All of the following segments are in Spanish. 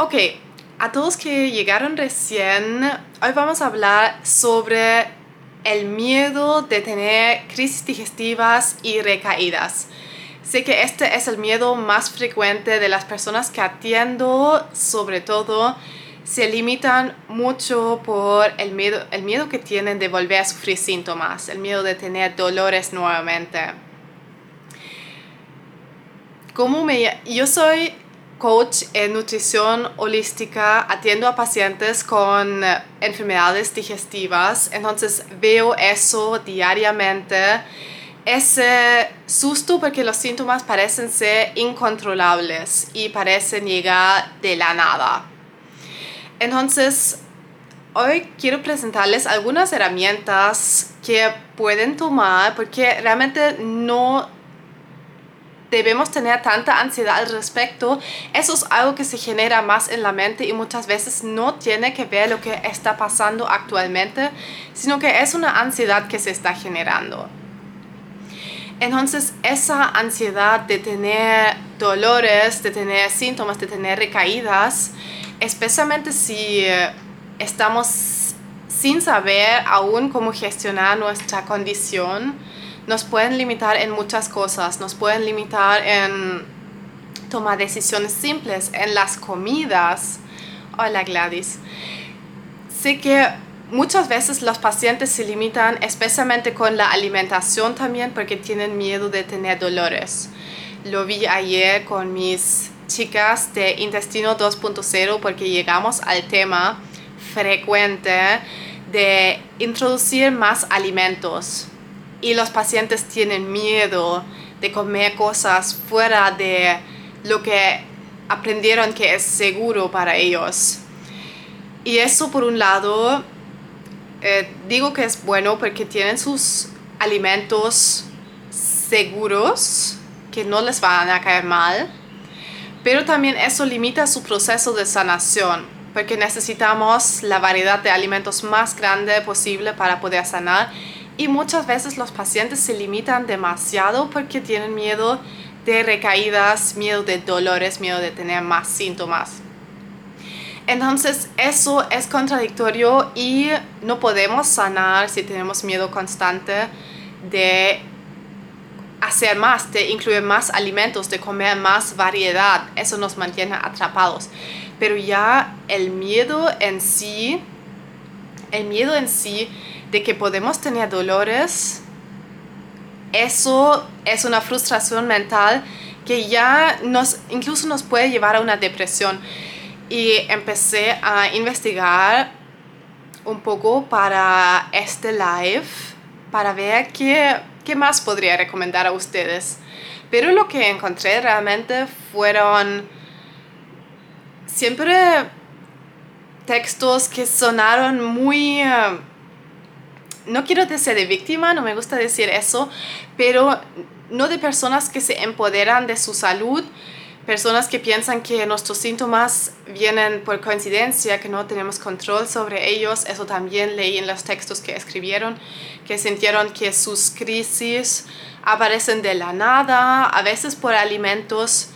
Ok, a todos que llegaron recién, hoy vamos a hablar sobre el miedo de tener crisis digestivas y recaídas. Sé que este es el miedo más frecuente de las personas que atiendo, sobre todo se limitan mucho por el miedo, el miedo que tienen de volver a sufrir síntomas, el miedo de tener dolores nuevamente. ¿Cómo me, yo soy coach en nutrición holística, atiendo a pacientes con enfermedades digestivas, entonces veo eso diariamente. Ese susto porque los síntomas parecen ser incontrolables y parecen llegar de la nada. Entonces, hoy quiero presentarles algunas herramientas que pueden tomar porque realmente no debemos tener tanta ansiedad al respecto. Eso es algo que se genera más en la mente y muchas veces no tiene que ver lo que está pasando actualmente, sino que es una ansiedad que se está generando. Entonces, esa ansiedad de tener dolores, de tener síntomas, de tener recaídas, especialmente si eh, estamos sin saber aún cómo gestionar nuestra condición, nos pueden limitar en muchas cosas, nos pueden limitar en tomar decisiones simples, en las comidas. Hola Gladys. Sé que muchas veces los pacientes se limitan especialmente con la alimentación también porque tienen miedo de tener dolores. Lo vi ayer con mis chicas de intestino 2.0 porque llegamos al tema frecuente de introducir más alimentos y los pacientes tienen miedo de comer cosas fuera de lo que aprendieron que es seguro para ellos. Y eso por un lado, eh, digo que es bueno porque tienen sus alimentos seguros que no les van a caer mal pero también eso limita su proceso de sanación, porque necesitamos la variedad de alimentos más grande posible para poder sanar. Y muchas veces los pacientes se limitan demasiado porque tienen miedo de recaídas, miedo de dolores, miedo de tener más síntomas. Entonces eso es contradictorio y no podemos sanar si tenemos miedo constante de hacer más, de incluir más alimentos, de comer más variedad. Eso nos mantiene atrapados. Pero ya el miedo en sí, el miedo en sí de que podemos tener dolores, eso es una frustración mental que ya nos, incluso nos puede llevar a una depresión. Y empecé a investigar un poco para este live, para ver qué ¿qué más podría recomendar a ustedes? Pero lo que encontré realmente fueron siempre textos que sonaron muy... Eh, no quiero decir de víctima, no me gusta decir eso, pero no de personas que se empoderan de su salud, personas que piensan que nuestros síntomas vienen por coincidencia, que no tenemos control sobre ellos. Eso también leí en los textos que escribieron, que sintieron que sus crisis aparecen de la nada, a veces por alimentos,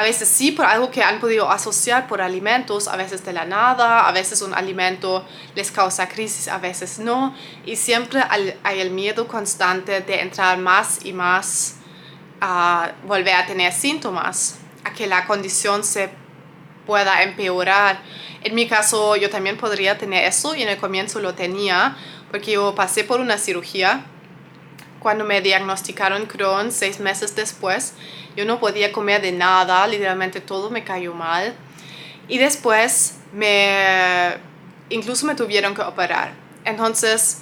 a veces sí por algo que han podido asociar por alimentos, a veces de la nada, a veces un alimento les causa crisis, a veces no. Y siempre hay el miedo constante de entrar más y más a volver a tener síntomas, a que la condición se pueda empeorar. En mi caso, yo también podría tener eso y en el comienzo lo tenía porque yo pasé por una cirugía. Cuando me diagnosticaron Crohn seis meses después, yo no podía comer de nada, literalmente todo me cayó mal. Y después me, incluso me tuvieron que operar. Entonces,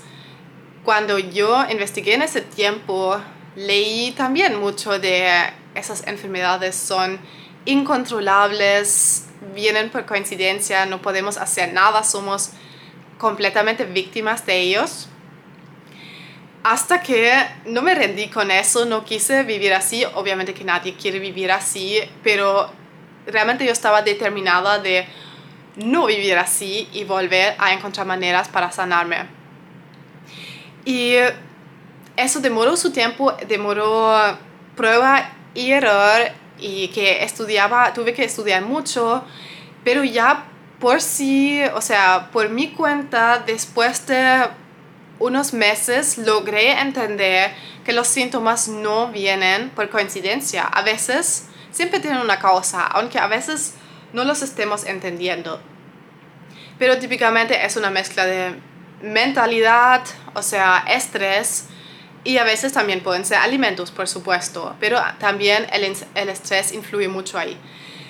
cuando yo investigué en ese tiempo leí también mucho de esas enfermedades son incontrolables, vienen por coincidencia, no podemos hacer nada, somos completamente víctimas de ellos. Hasta que no me rendí con eso, no quise vivir así, obviamente que nadie quiere vivir así, pero realmente yo estaba determinada de no vivir así y volver a encontrar maneras para sanarme. Y eso demoró su tiempo, demoró prueba y error y que estudiaba, tuve que estudiar mucho Pero ya por sí, o sea, por mi cuenta, después de unos meses logré entender que los síntomas no vienen por coincidencia. A veces siempre tienen una causa, aunque a veces no los estemos entendiendo. Pero típicamente es una mezcla de mentalidad, o sea, estrés, y a veces también pueden ser alimentos, por supuesto, pero también el, el estrés influye mucho ahí.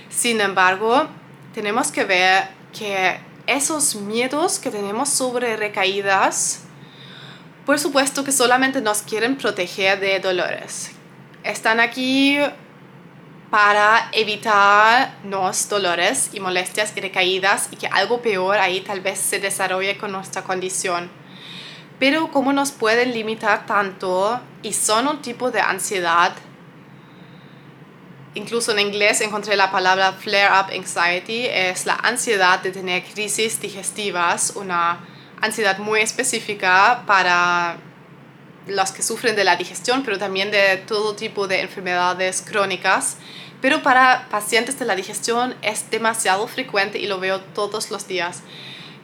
Sin embargo, tenemos que ver que esos miedos que tenemos sobre recaídas, por supuesto que solamente nos quieren proteger de dolores. Están aquí para evitarnos dolores y molestias y recaídas y que algo peor ahí tal vez se desarrolle con nuestra condición. Pero como nos pueden limitar tanto y son un tipo de ansiedad, incluso en inglés encontré la palabra flare-up anxiety, es la ansiedad de tener crisis digestivas, una ansiedad muy específica para los que sufren de la digestión, pero también de todo tipo de enfermedades crónicas. Pero para pacientes de la digestión es demasiado frecuente y lo veo todos los días.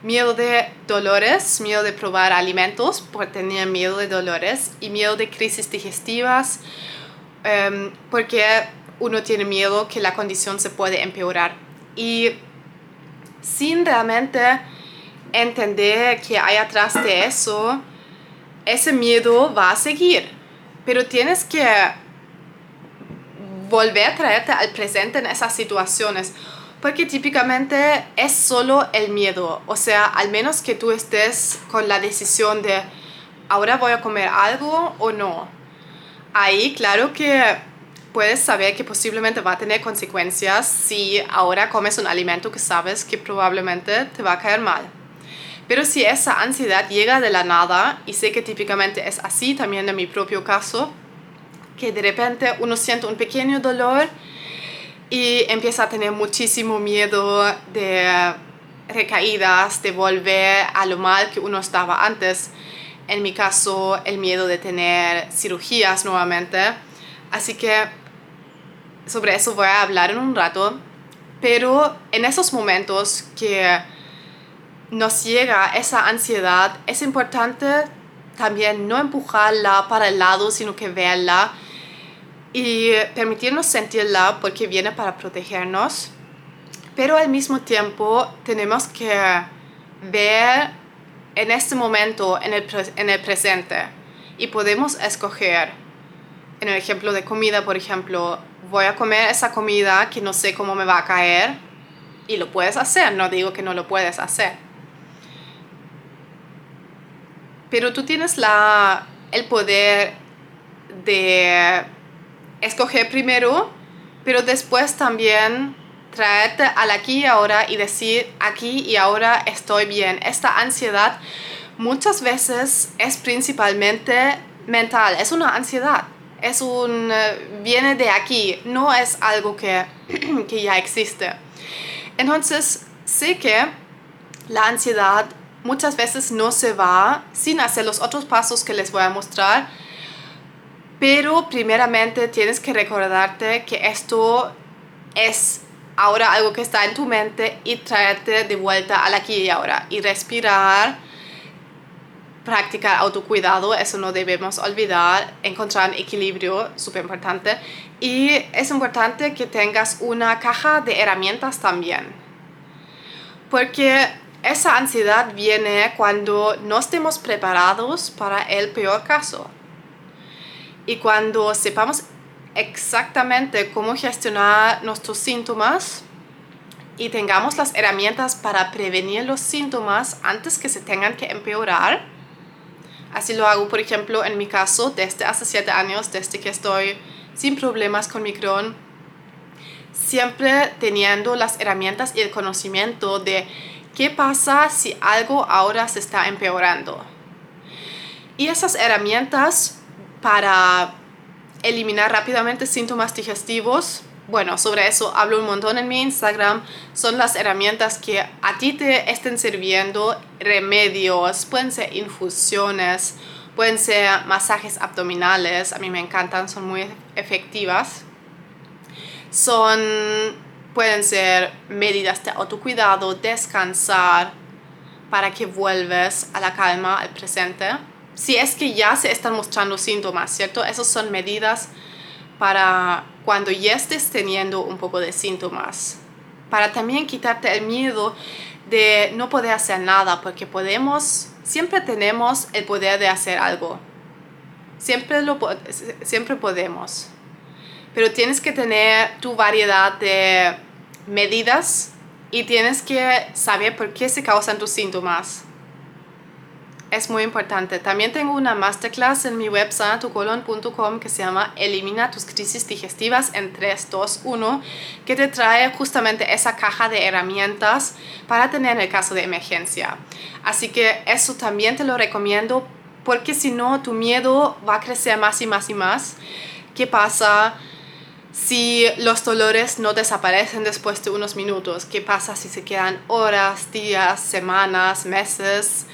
Miedo de dolores, miedo de probar alimentos por tener miedo de dolores y miedo de crisis digestivas em, porque uno tiene miedo que la condición se puede empeorar. Y sin realmente entender que hay atrás de eso, ese miedo va a seguir. Pero tienes que volver a traerte al presente en esas situaciones. Porque típicamente es solo el miedo. O sea, al menos que tú estés con la decisión de ahora voy a comer algo o no. Ahí, claro que puedes saber que posiblemente va a tener consecuencias si ahora comes un alimento que sabes que probablemente te va a caer mal. Pero si esa ansiedad llega de la nada, y sé que típicamente es así también en mi propio caso, que de repente uno siente un pequeño dolor y empieza a tener muchísimo miedo de recaídas, de volver a lo mal que uno estaba antes. En mi caso, el miedo de tener cirugías nuevamente. Así que sobre eso voy a hablar en un rato. Pero en esos momentos que nos llega esa ansiedad, es importante también no empujarla para el lado, sino que verla y permitirnos sentirla porque viene para protegernos. Pero al mismo tiempo tenemos que ver en este momento, en el, en el presente. Y podemos escoger, en el ejemplo de comida, por ejemplo, voy a comer esa comida que no sé cómo me va a caer. Y lo puedes hacer, no digo que no lo puedes hacer. Pero tú tienes la, el poder de escoger primero, pero después también traerte al aquí y ahora y decir aquí y ahora estoy bien. Esta ansiedad muchas veces es principalmente mental, es una ansiedad, es un eh, viene de aquí, no es algo que, que ya existe. Entonces, sé que la ansiedad muchas veces no se va sin hacer los otros pasos que les voy a mostrar pero primeramente tienes que recordarte que esto es ahora algo que está en tu mente y traerte de vuelta al aquí y ahora. Y respirar, practicar autocuidado, eso no debemos olvidar, encontrar equilibrio, súper importante. Y es importante que tengas una caja de herramientas también. Porque esa ansiedad viene cuando no estemos preparados para el peor caso. Y cuando sepamos exactamente cómo gestionar nuestros síntomas y tengamos las herramientas para prevenir los síntomas antes que se tengan que empeorar, así lo hago, por ejemplo, en mi caso, desde hace 7 años, desde que estoy sin problemas con mi Crohn, siempre teniendo las herramientas y el conocimiento de qué pasa si algo ahora se está empeorando. Y esas herramientas para eliminar rápidamente síntomas digestivos. Bueno, sobre eso hablo un montón en mi Instagram. Son las herramientas que a ti te estén sirviendo, remedios, pueden ser infusiones, pueden ser masajes abdominales, a mí me encantan, son muy efectivas. Son pueden ser medidas de autocuidado, descansar, para que vuelves a la calma, al presente. Si es que ya se están mostrando síntomas, ¿cierto? Esas son medidas para cuando ya estés teniendo un poco de síntomas. Para también quitarte el miedo de no poder hacer nada, porque podemos, siempre tenemos el poder de hacer algo. Siempre, lo, siempre podemos. Pero tienes que tener tu variedad de medidas y tienes que saber por qué se causan tus síntomas. Es muy importante. También tengo una masterclass en mi web sanatucolon.com que se llama Elimina tus crisis digestivas en 3, 2, 1, que te trae justamente esa caja de herramientas para tener en el caso de emergencia. Así que eso también te lo recomiendo porque si no, tu miedo va a crecer más y más y más. ¿Qué pasa? Si los dolores no desaparecen después de unos minutos? ¿Qué pasa si se quedan horas, días, semanas, meses?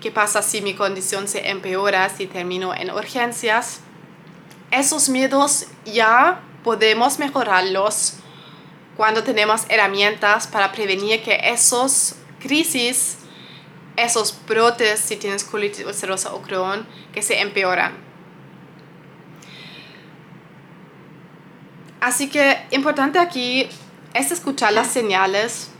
¿Qué pasa si mi condición se empeora, si termino en urgencias? Esos miedos ya podemos mejorarlos cuando tenemos herramientas para prevenir que esos crisis, esos brotes, si tienes colitis ulcerosa o Crohn, que se empeoran. Así que importante aquí es escuchar las señales.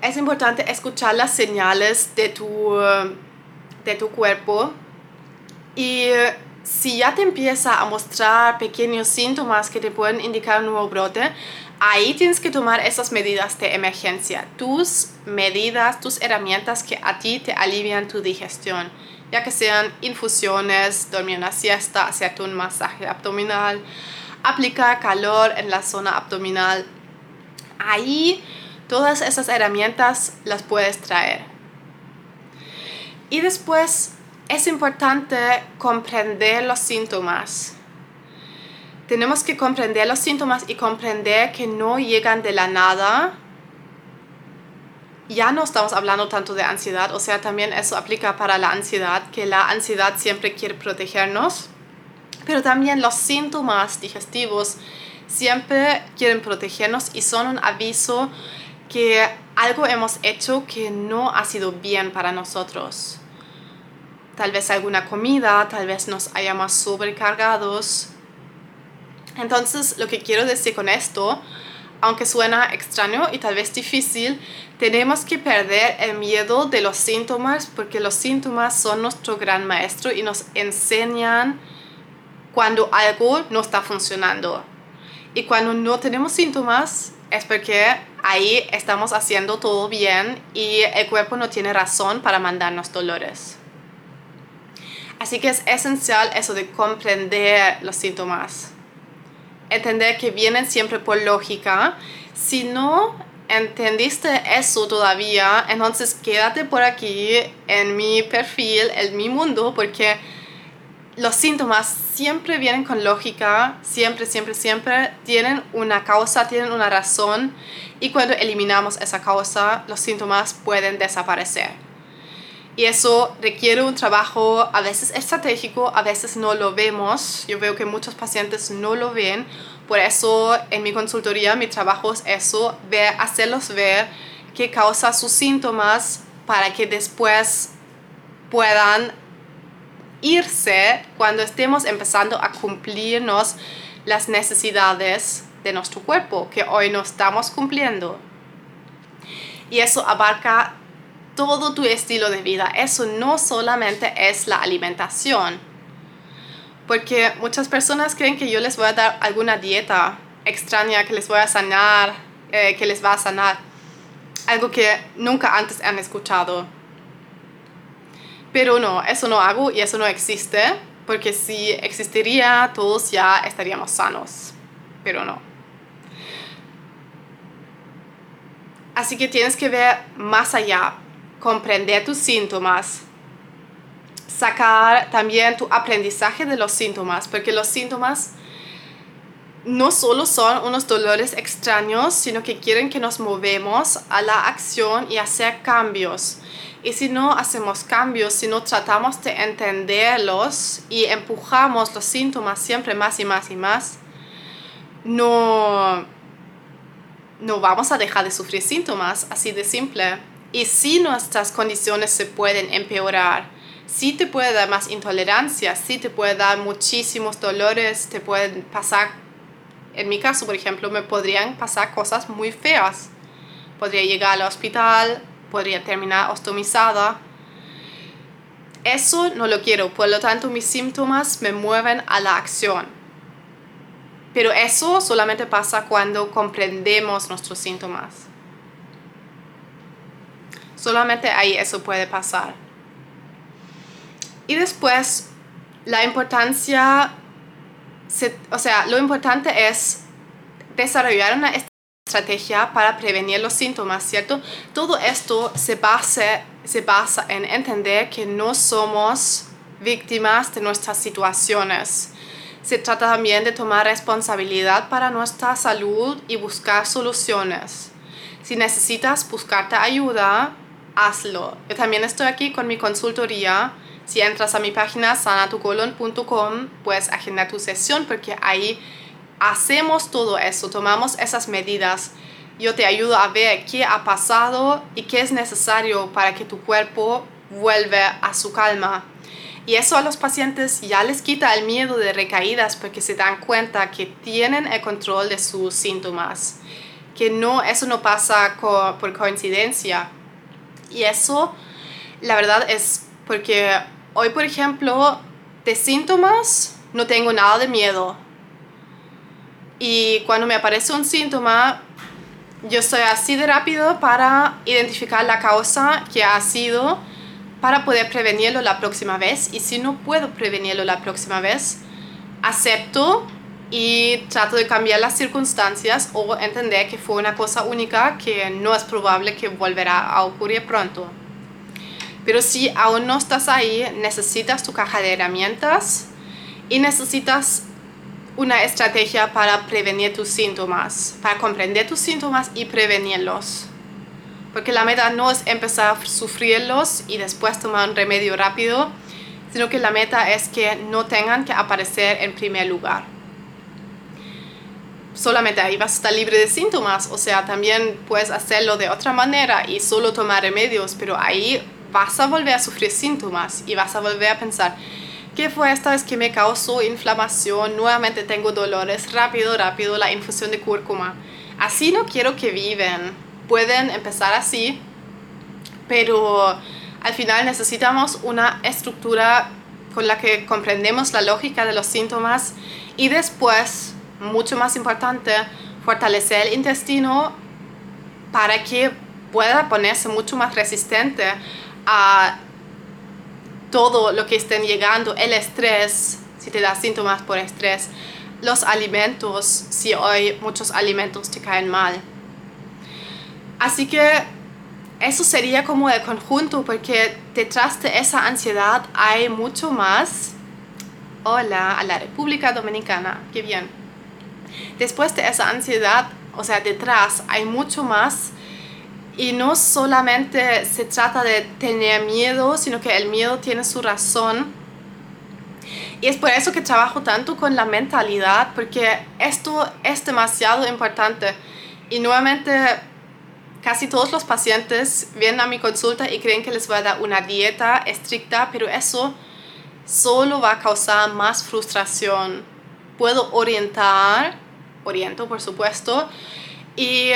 Es importante escuchar las señales de tu, de tu cuerpo. Y si ya te empieza a mostrar pequeños síntomas que te pueden indicar un nuevo brote, ahí tienes que tomar esas medidas de emergencia, tus medidas, tus herramientas que a ti te alivian tu digestión ya que sean infusiones, dormir una siesta, hacerte un masaje abdominal, aplicar calor en la zona abdominal. Ahí todas esas herramientas las puedes traer. Y después es importante comprender los síntomas. Tenemos que comprender los síntomas y comprender que no llegan de la nada, ya no estamos hablando tanto de ansiedad, o sea, también eso aplica para la ansiedad, que la ansiedad siempre quiere protegernos, pero también los síntomas digestivos siempre quieren protegernos y son un aviso que algo hemos hecho que no ha sido bien para nosotros. Tal vez alguna comida, tal vez nos hayamos sobrecargados. Entonces, lo que quiero decir con esto aunque suena extraño y tal vez difícil, tenemos que perder el miedo de los síntomas porque los síntomas son nuestro gran maestro y nos enseñan cuando algo no está funcionando. Y cuando no tenemos síntomas es porque ahí estamos haciendo todo bien y el cuerpo no tiene razón para mandarnos dolores. Así que es esencial eso de comprender los síntomas entender que vienen siempre por lógica. Si no entendiste eso todavía, entonces quédate por aquí en mi perfil, en mi mundo, porque los síntomas siempre vienen con lógica, siempre, siempre, siempre tienen una causa, tienen una razón y cuando eliminamos esa causa, los síntomas pueden desaparecer. Y eso requiere un trabajo a veces estratégico, a veces no lo vemos. Yo veo que muchos pacientes no lo ven. Por eso en mi consultoría mi trabajo es eso, ver, hacerlos ver qué causa sus síntomas para que después puedan irse cuando estemos empezando a cumplirnos las necesidades de nuestro cuerpo que hoy no estamos cumpliendo. Y eso abarca todo tu estilo de vida. Eso no solamente es la alimentación. Porque muchas personas creen que yo les voy a dar alguna dieta extraña que les voy a sanar, eh, que les va a sanar. Algo que nunca antes han escuchado. Pero no, eso no hago y eso no existe. Porque si existiría, todos ya estaríamos sanos. Pero no. Así que tienes que ver más allá comprender tus síntomas, sacar también tu aprendizaje de los síntomas, porque los síntomas no solo son unos dolores extraños, sino que quieren que nos movemos a la acción y hacer cambios. Y si no hacemos cambios, si no tratamos de entenderlos y empujamos los síntomas siempre más y más y más, no, no vamos a dejar de sufrir síntomas, así de simple. Y si nuestras condiciones se pueden empeorar, si te puede dar más intolerancia, si te puede dar muchísimos dolores, te pueden pasar en mi caso, por ejemplo, me podrían pasar cosas muy feas. Podría llegar al hospital, podría terminar ostomizada. Eso no lo quiero, por lo tanto mis síntomas me mueven a la acción. Pero eso solamente pasa cuando comprendemos nuestros síntomas. Solamente ahí eso puede pasar. Y después, la importancia o sea, lo importante es desarrollar una estrategia para prevenir los síntomas, ¿cierto? Todo esto se basa, se basa en entender que no somos víctimas de nuestras situaciones. Se trata también de tomar responsabilidad para nuestra salud y buscar soluciones. Si necesitas buscarte ayuda, hazlo. Yo también estoy aquí con mi consultoría si entras a mi página sanatucolon.com, puedes agendar tu sesión porque ahí hacemos todo eso, tomamos esas medidas. Yo te ayudo a ver qué ha pasado y qué es necesario para que tu cuerpo vuelva a su calma. Y eso a los pacientes ya les quita el miedo de recaídas porque se dan cuenta que tienen el control de sus síntomas, que no, eso no pasa por coincidencia. Y eso, la verdad, es porque hoy, por ejemplo, de síntomas no tengo nada de miedo. Y cuando me aparece un síntoma, yo estoy así de rápido para identificar la causa que ha sido para poder prevenirlo la próxima vez. Y si no puedo prevenirlo la próxima vez, acepto y trato de cambiar las circunstancias o entender que fue una cosa única que no es probable que volverá a ocurrir pronto. Pero si aún no estás ahí, necesitas tu caja de herramientas y necesitas una estrategia para prevenir tus síntomas, para comprender tus síntomas y prevenirlos. Porque la meta no es empezar a sufrirlos y después tomar un remedio rápido, sino que la meta es que no tengan que aparecer en primer lugar. Solamente ahí vas a estar libre de síntomas, o sea, también puedes hacerlo de otra manera y solo tomar remedios, pero ahí vas a volver a sufrir síntomas y vas a volver a pensar, ¿qué fue esta vez que me causó inflamación? Nuevamente tengo dolores, rápido, rápido, la infusión de cúrcuma. Así no quiero que viven. Pueden empezar así, pero al final necesitamos una estructura con la que comprendemos la lógica de los síntomas y después, mucho más importante, fortalecer el intestino para que pueda ponerse mucho más resistente a todo lo que estén llegando, el estrés, si te da síntomas por estrés, los alimentos, si hoy muchos alimentos te caen mal. Así que eso sería como el conjunto, porque detrás de esa ansiedad hay mucho más. Hola, a la República Dominicana, qué bien. Después de esa ansiedad, o sea, detrás hay mucho más y no solamente se trata de tener miedo, sino que el miedo tiene su razón. Y es por eso que trabajo tanto con la mentalidad, porque esto es demasiado importante. Y nuevamente, casi todos los pacientes vienen a mi consulta y creen que les voy a dar una dieta estricta, pero eso solo va a causar más frustración. Puedo orientar, oriento por supuesto, y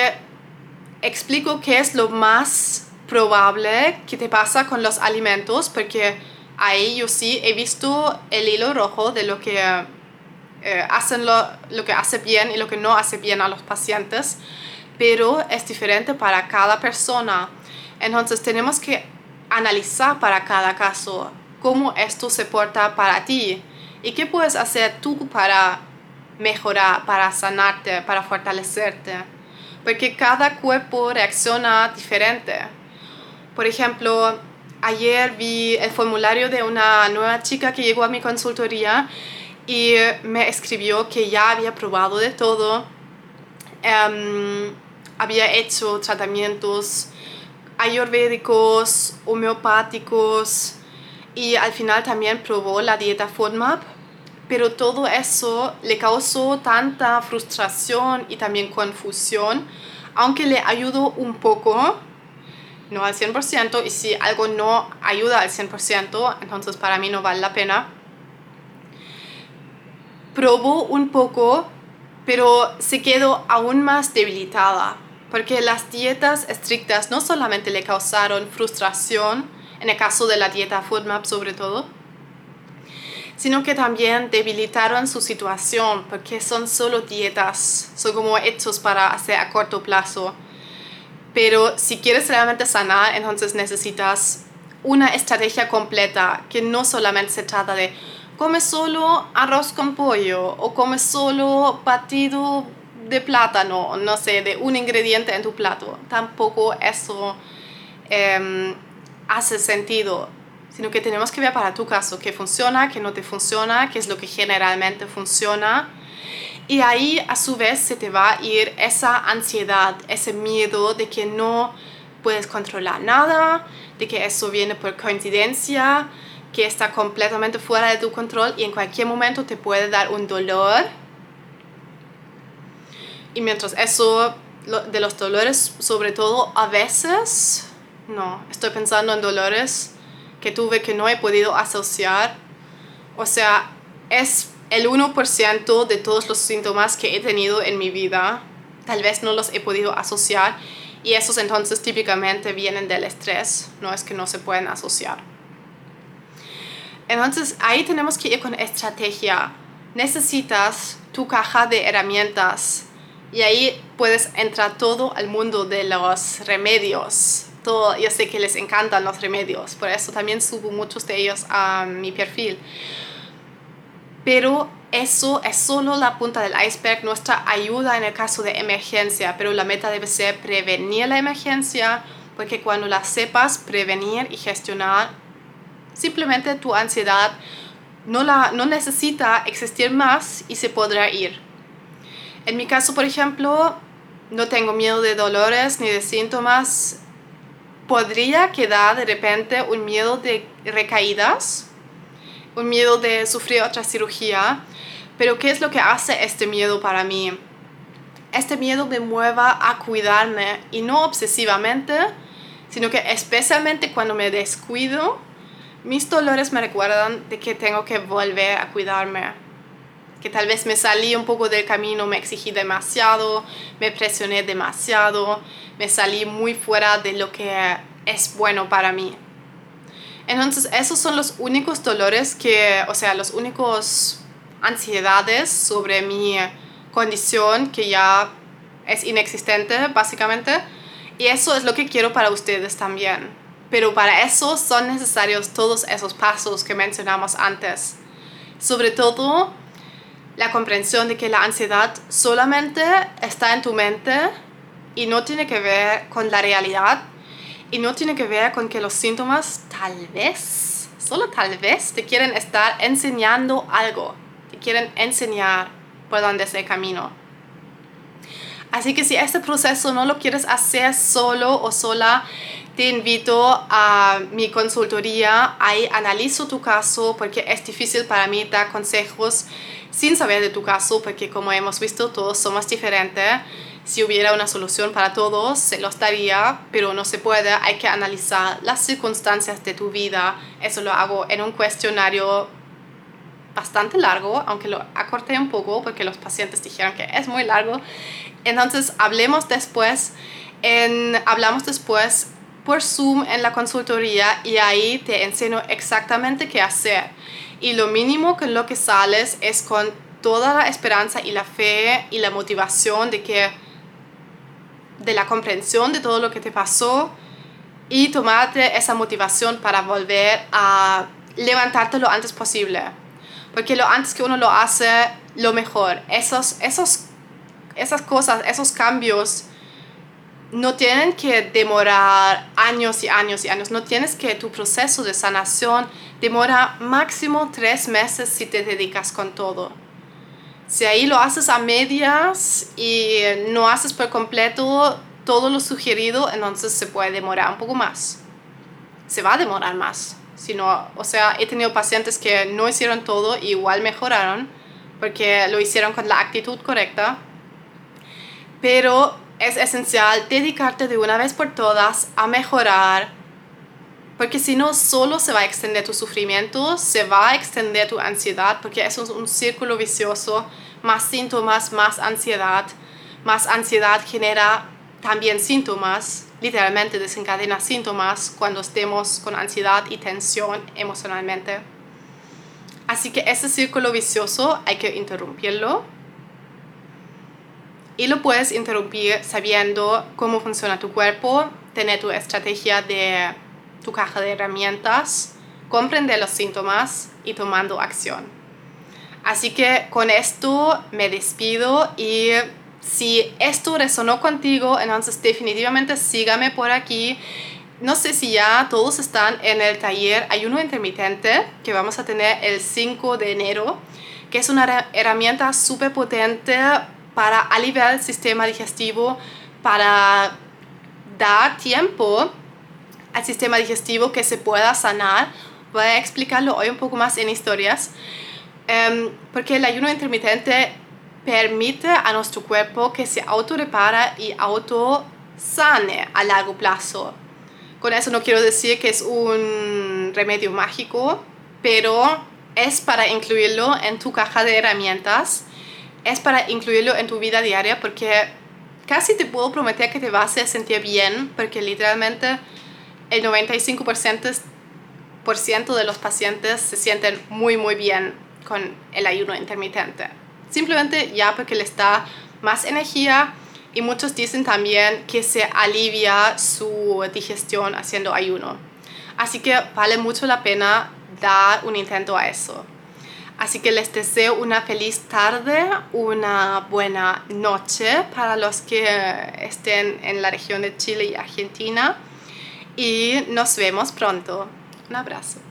explico qué es lo más probable que te pasa con los alimentos, porque ahí yo sí he visto el hilo rojo de lo que eh, hacen lo, lo que hace bien y lo que no hace bien a los pacientes, pero es diferente para cada persona. Entonces tenemos que analizar para cada caso cómo esto se porta para ti y qué puedes hacer tú para mejorar, para sanarte, para fortalecerte. Porque cada cuerpo reacciona diferente. Por ejemplo, ayer vi el formulario de una nueva chica que llegó a mi consultoría y me escribió que ya había probado de todo, em, había hecho tratamientos ayurvédicos, homeopáticos y al final también probó la dieta FODMAP, pero todo eso le causó tanta frustración y también confusión, aunque le ayudó un poco, no al 100%, y si algo no ayuda al 100%, entonces para mí no vale la pena. Probó un poco, pero se quedó aún más debilitada, porque las dietas estrictas no solamente le causaron frustración, en el caso de la dieta FODMAP sobre todo, sino que también debilitaron su situación porque son solo dietas, son como hechos para hacer a corto plazo. Pero si quieres realmente sanar, entonces necesitas una estrategia completa que no solamente se trata de come solo arroz con pollo o come solo batido de plátano, no sé, de un ingrediente en tu plato. Tampoco eso em, hace sentido sino que tenemos que ver para tu caso qué funciona, qué no te funciona, qué es lo que generalmente funciona. Y ahí a su vez se te va a ir esa ansiedad, ese miedo de que no puedes controlar nada, de que eso viene por coincidencia, que está completamente fuera de tu control y en cualquier momento te puede dar un dolor. Y mientras eso, de los dolores, sobre todo a veces, no, estoy pensando en dolores que tuve que no he podido asociar. O sea, es el 1% de todos los síntomas que he tenido en mi vida. Tal vez no los he podido asociar y esos entonces típicamente vienen del estrés, no es que no se pueden asociar. Entonces ahí tenemos que ir con estrategia. Necesitas tu caja de herramientas y ahí puedes entrar todo al mundo de los remedios, yo sé que les encantan los remedios, por eso también subo muchos de ellos a mi perfil. Pero eso es solo la punta del iceberg, nuestra ayuda en el caso de emergencia, pero la meta debe ser prevenir la emergencia, porque cuando la sepas prevenir y gestionar, simplemente tu ansiedad no, la, no necesita existir más y se podrá ir. En mi caso, por ejemplo, no tengo miedo de dolores ni de síntomas podría quedar de repente un miedo de recaídas, un miedo de sufrir otra cirugía, pero ¿qué es lo que hace este miedo para mí? Este miedo me mueva a cuidarme y no obsesivamente, sino que especialmente cuando me descuido, mis dolores me recuerdan de que tengo que volver a cuidarme que tal vez me salí un poco del camino, me exigí demasiado, me presioné demasiado, me salí muy fuera de lo que es bueno para mí. Entonces, esos son los únicos dolores que, o sea, los únicos ansiedades sobre mi condición que ya es inexistente, básicamente. Y eso es lo que quiero para ustedes también. Pero para eso son necesarios todos esos pasos que mencionamos antes. Sobre todo la comprensión de que la ansiedad solamente está en tu mente y no tiene que ver con la realidad y no tiene que ver con que los síntomas tal vez, solo tal vez, te quieren estar enseñando algo, te quieren enseñar por dónde es el camino. Así que si este proceso no lo quieres hacer solo o sola, te invito a mi consultoría. Ahí analizo tu caso porque es difícil para mí dar consejos sin saber de tu caso, porque como hemos visto, todos somos diferentes. Si hubiera una solución para todos, se los daría, pero no se puede. Hay que analizar las circunstancias de tu vida. Eso lo hago en un cuestionario bastante largo, aunque lo acorté un poco porque los pacientes dijeron que es muy largo. Entonces, hablemos después, en, hablamos después por Zoom en la consultoría y ahí te enseño exactamente qué hacer y lo mínimo con lo que sales es con toda la esperanza y la fe y la motivación de que de la comprensión de todo lo que te pasó y tomarte esa motivación para volver a levantarte lo antes posible. Porque lo antes que uno lo hace, lo mejor. Esos, esos, esas cosas, esos cambios no tienen que demorar años y años y años. No tienes que tu proceso de sanación demora máximo tres meses si te dedicas con todo. Si ahí lo haces a medias y no haces por completo todo lo sugerido, entonces se puede demorar un poco más. Se va a demorar más. Si o sea, he tenido pacientes que no hicieron todo y igual mejoraron porque lo hicieron con la actitud correcta. Pero es esencial dedicarte de una vez por todas a mejorar, porque si no, solo se va a extender tu sufrimiento, se va a extender tu ansiedad, porque eso es un círculo vicioso, más síntomas, más ansiedad, más ansiedad genera también síntomas, literalmente desencadena síntomas cuando estemos con ansiedad y tensión emocionalmente. Así que ese círculo vicioso hay que interrumpirlo y lo puedes interrumpir sabiendo cómo funciona tu cuerpo, tener tu estrategia de tu caja de herramientas, comprender los síntomas y tomando acción. Así que con esto me despido y si esto resonó contigo, entonces definitivamente sígame por aquí. No sé si ya todos están en el taller Ayuno Intermitente que vamos a tener el 5 de enero, que es una herramienta súper potente para aliviar el sistema digestivo, para dar tiempo al sistema digestivo que se pueda sanar. Voy a explicarlo hoy un poco más en historias, em, porque el ayuno intermitente permite a nuestro cuerpo que se autorrepara y autosane a largo plazo. Con eso no quiero decir que es un remedio mágico, pero es para incluirlo en tu caja de herramientas es para incluirlo en tu vida diaria porque casi te puedo prometer que te vas a sentir bien porque literalmente el 95% de los pacientes se sienten muy muy bien con el ayuno intermitente. Simplemente ya porque les da más energía y muchos dicen también que se alivia su digestión haciendo ayuno. Así que vale mucho la pena dar un intento a eso. Así que les deseo una feliz tarde, una buena noche para los que estén en la región de Chile y Argentina y nos vemos pronto. Un abrazo.